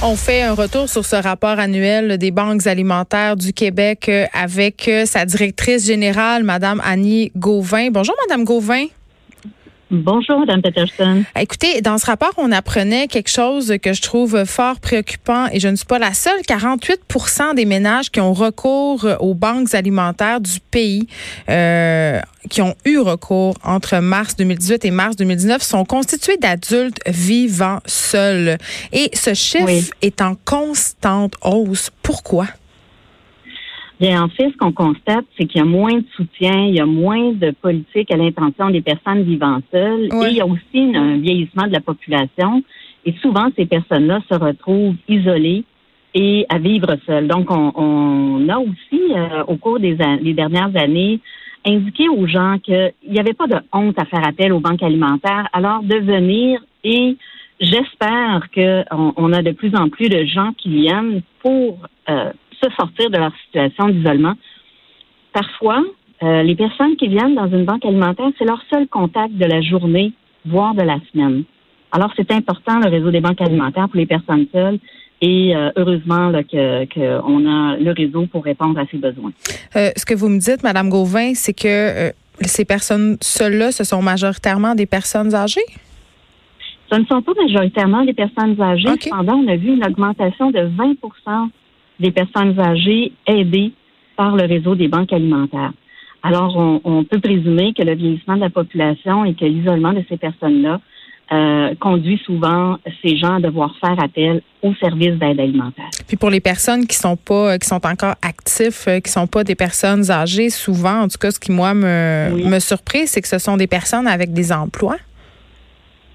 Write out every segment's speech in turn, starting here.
On fait un retour sur ce rapport annuel des banques alimentaires du Québec euh, avec euh, sa directrice générale, Madame Annie Gauvin. Bonjour, Madame Gauvin. Bonjour, Mme Peterson. Écoutez, dans ce rapport, on apprenait quelque chose que je trouve fort préoccupant et je ne suis pas la seule. 48% des ménages qui ont recours aux banques alimentaires du pays, euh, qui ont eu recours entre mars 2018 et mars 2019, sont constitués d'adultes vivant seuls. Et ce chiffre est en constante hausse. Pourquoi? Bien, en fait, ce qu'on constate, c'est qu'il y a moins de soutien, il y a moins de politique à l'intention des personnes vivant seules, et il y a aussi un vieillissement de la population. Et souvent, ces personnes-là se retrouvent isolées et à vivre seules. Donc, on, a aussi, euh, au cours des, dernières années, indiqué aux gens qu'il n'y avait pas de honte à faire appel aux banques alimentaires, alors de venir et j'espère qu'on on a de plus en plus de gens qui viennent pour euh, se sortir de leur situation d'isolement. Parfois, euh, les personnes qui viennent dans une banque alimentaire, c'est leur seul contact de la journée, voire de la semaine. Alors, c'est important, le réseau des banques alimentaires pour les personnes seules. Et euh, heureusement qu'on a le réseau pour répondre à ces besoins. Euh, ce que vous me dites, Madame Gauvin, c'est que ces personnes seules-là, ce sont majoritairement des personnes âgées? Ce ne sont pas majoritairement des personnes âgées. Cependant, on a vu une augmentation de 20 des personnes âgées aidées par le réseau des banques alimentaires. Alors, on, peut présumer que le vieillissement de la population et que l'isolement de ces personnes-là euh, conduit souvent ces gens à devoir faire appel aux services d'aide alimentaire. Puis pour les personnes qui sont pas, qui sont encore actifs, euh, qui sont pas des personnes âgées, souvent, en tout cas, ce qui moi me, me surprit, c'est que ce sont des personnes avec des emplois.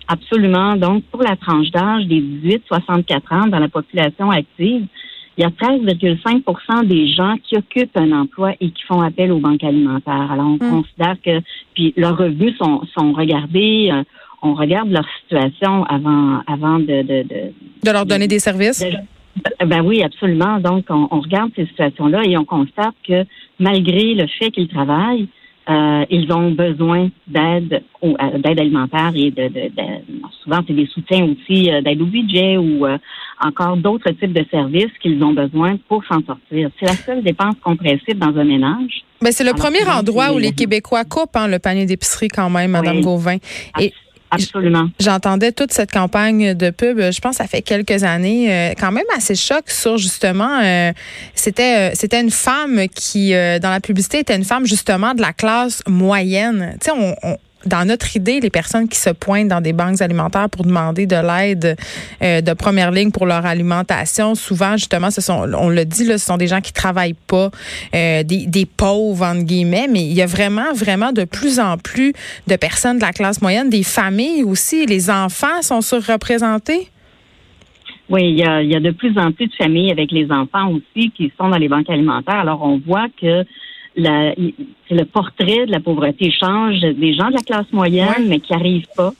Absolument. Donc, pour la tranche d'âge des 18-64 ans dans la population active, il y a 13,5% des gens qui occupent un emploi et qui font appel aux banques alimentaires. Alors, on hmm. considère que puis leurs revenus sont, sont regardés. Euh, on regarde leur situation avant avant de de, de, leur donner des services? ben oui, absolument. Donc, on, on regarde ces situations-là et on constate que malgré le fait qu'ils travaillent, euh, ils ont besoin d'aide d'aide alimentaire et de, de, souvent c'est des soutiens aussi euh, d'aide au budget ou euh, encore d'autres types de services qu'ils ont besoin pour s'en sortir. C'est la seule dépense compressible dans un ménage. Mais c'est le premier endroit où les Québécois coupent hein, le panier d'épicerie quand même, Madame Gauvin. Et Absolument. J'entendais toute cette campagne de pub, je pense ça fait quelques années, euh, quand même assez choc sur justement, euh, c'était euh, c'était une femme qui, dans la publicité, était une femme justement de la classe moyenne. Tu sais, on dans notre idée, les personnes qui se pointent dans des banques alimentaires pour demander de l'aide euh, de première ligne pour leur alimentation, souvent, justement, ce sont, on le dit, ce sont des gens qui travaillent pas, euh, des, pauvres, entre guillemets, mais il y a vraiment, vraiment de plus en plus de personnes de la classe moyenne, des familles aussi. Les enfants sont surreprésentés? Oui, il y a de plus en plus de familles avec les enfants aussi qui sont dans les banques alimentaires. Alors, on voit que la, le portrait de la pauvreté change des gens de la classe moyenne, mais qui arrivent pas.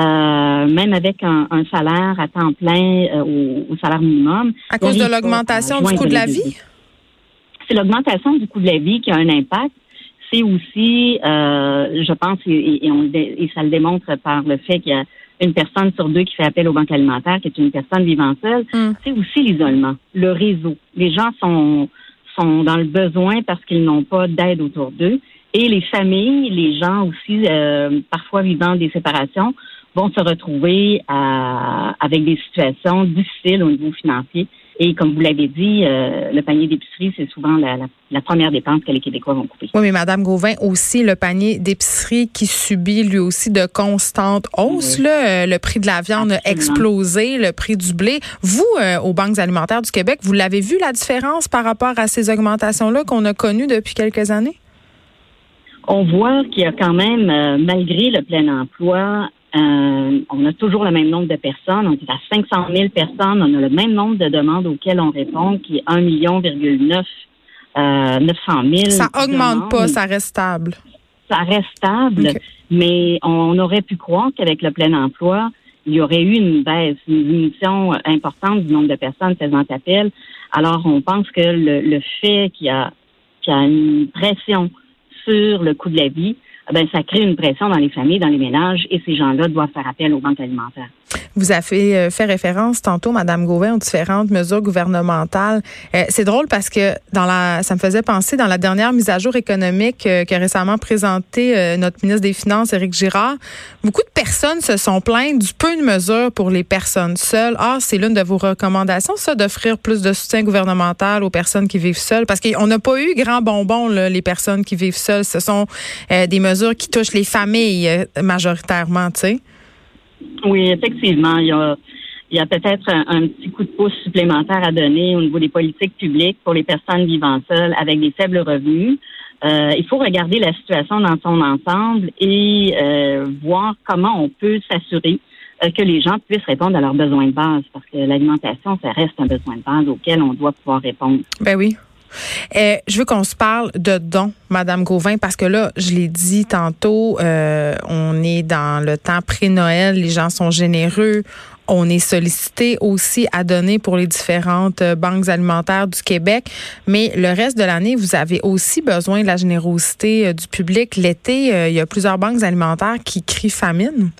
Euh, même avec un, salaire à temps plein euh, au, salaire minimum. À cause de l'augmentation du coût de la vie? C'est l'augmentation du coût de la vie qui a un impact. C'est aussi, euh, je pense, et, et, ça le démontre par le fait qu'il y a une personne sur deux qui fait appel aux banques alimentaires, qui est une personne vivant seule, hmm. c'est aussi l'isolement, le réseau. Les gens sont sont dans le besoin parce qu'ils n'ont pas d'aide autour d'eux. Et les familles, les gens aussi, euh, parfois vivant des séparations, vont se retrouver avec des situations difficiles au niveau financier. Et comme vous l'avez dit, euh, le panier d'épicerie, c'est souvent la, la, première dépense que les Québécois vont couper. Oui, mais Madame Gauvin, aussi le panier d'épicerie qui subit lui aussi de constantes hausses. Là, euh, le prix de la viande a explosé, le prix du blé. Vous, euh, aux banques alimentaires du Québec, vous l'avez vu la différence par rapport à ces augmentations-là qu'on a connues depuis quelques années? On voit qu'il y a quand même, malgré le plein emploi, Euh, on a toujours le même nombre de personnes. On est à 500 000 personnes. On a le même nombre de demandes auxquelles on répond, qui est 1 million, 900 000. Ça augmente pas, ça reste stable. Ça reste stable, mais on aurait pu croire qu'avec le plein emploi, il y aurait eu une baisse, une diminution importante du nombre de personnes faisant appel. Alors, on pense que le, fait qu'il y a, qu'il y a une pression sur le coût de la vie, ben, ça crée une pression dans les familles, dans les ménages, et ces gens-là doivent faire appel aux banques alimentaires. Vous avez euh, fait référence tantôt, Madame Gauvin, aux différentes mesures gouvernementales. Euh, c'est drôle parce que dans la, ça me faisait penser dans la dernière mise à jour économique euh, qu'a récemment présentée notre ministre des Finances, Éric Girard, beaucoup de personnes se sont plaintes du peu de mesures pour les personnes seules. Ah, c'est l'une de vos recommandations, ça, d'offrir plus de soutien gouvernemental aux personnes qui vivent seules, parce qu'on n'a pas eu grand bonbon là, les personnes qui vivent seules. Ce sont des mesures qui touchent les familles majoritairement, tu sais. Oui, effectivement, il y a, il y a peut-être un, petit coup de pouce supplémentaire à donner au niveau des politiques publiques pour les personnes vivant seules avec des faibles revenus. Euh, il faut regarder la situation dans son ensemble et euh, voir comment on peut s'assurer euh, que les gens puissent répondre à leurs besoins de base, parce que l'alimentation, ça reste un besoin de base auquel on doit pouvoir répondre. Ben oui. Euh, je veux qu'on se parle de dons, Madame Gauvin, parce que là, je l'ai dit tantôt, euh, on est dans le temps pré-Noël, les gens sont généreux. On est sollicité aussi à donner pour les différentes euh, banques alimentaires du Québec, mais le reste de l'année, vous avez aussi besoin de la générosité du public. L'été, il y a plusieurs banques alimentaires qui crient famine.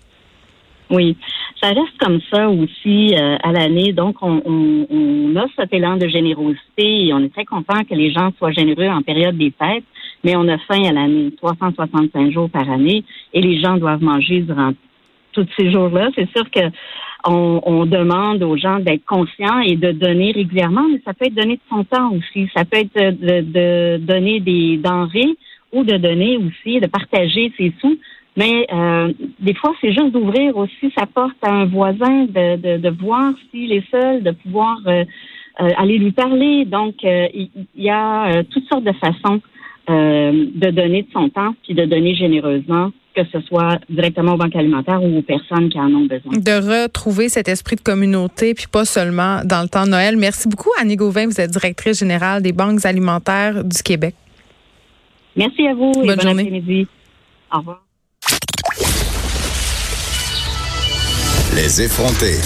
Oui, ça reste comme ça aussi euh, à l'année. Donc, on, on, a cet élan de générosité et on est très content que les gens soient généreux en période des fêtes, mais on a faim à l'année, 365 jours par année, et les gens doivent manger durant tous ces jours-là. C'est sûr que on, on, demande aux gens d'être conscients et de donner régulièrement, mais ça peut être donner de son temps aussi. Ça peut être de, de donner des denrées ou de donner aussi, de partager ses sous mais euh, des fois, c'est juste d'ouvrir aussi sa porte à un voisin, de, de, de voir s'il est seul, de pouvoir euh, euh, aller lui parler. Donc, il y, a toutes sortes de façons de donner de son temps, puis de donner généreusement que ce soit directement aux banques alimentaires ou aux personnes qui en ont besoin. De retrouver cet esprit de communauté, puis pas seulement dans le temps de Noël. Merci beaucoup, Annie Gauvin. Vous êtes directrice générale des banques alimentaires du Québec. Merci à vous Bonne et bon journée. après-midi. Au revoir. Les effronter.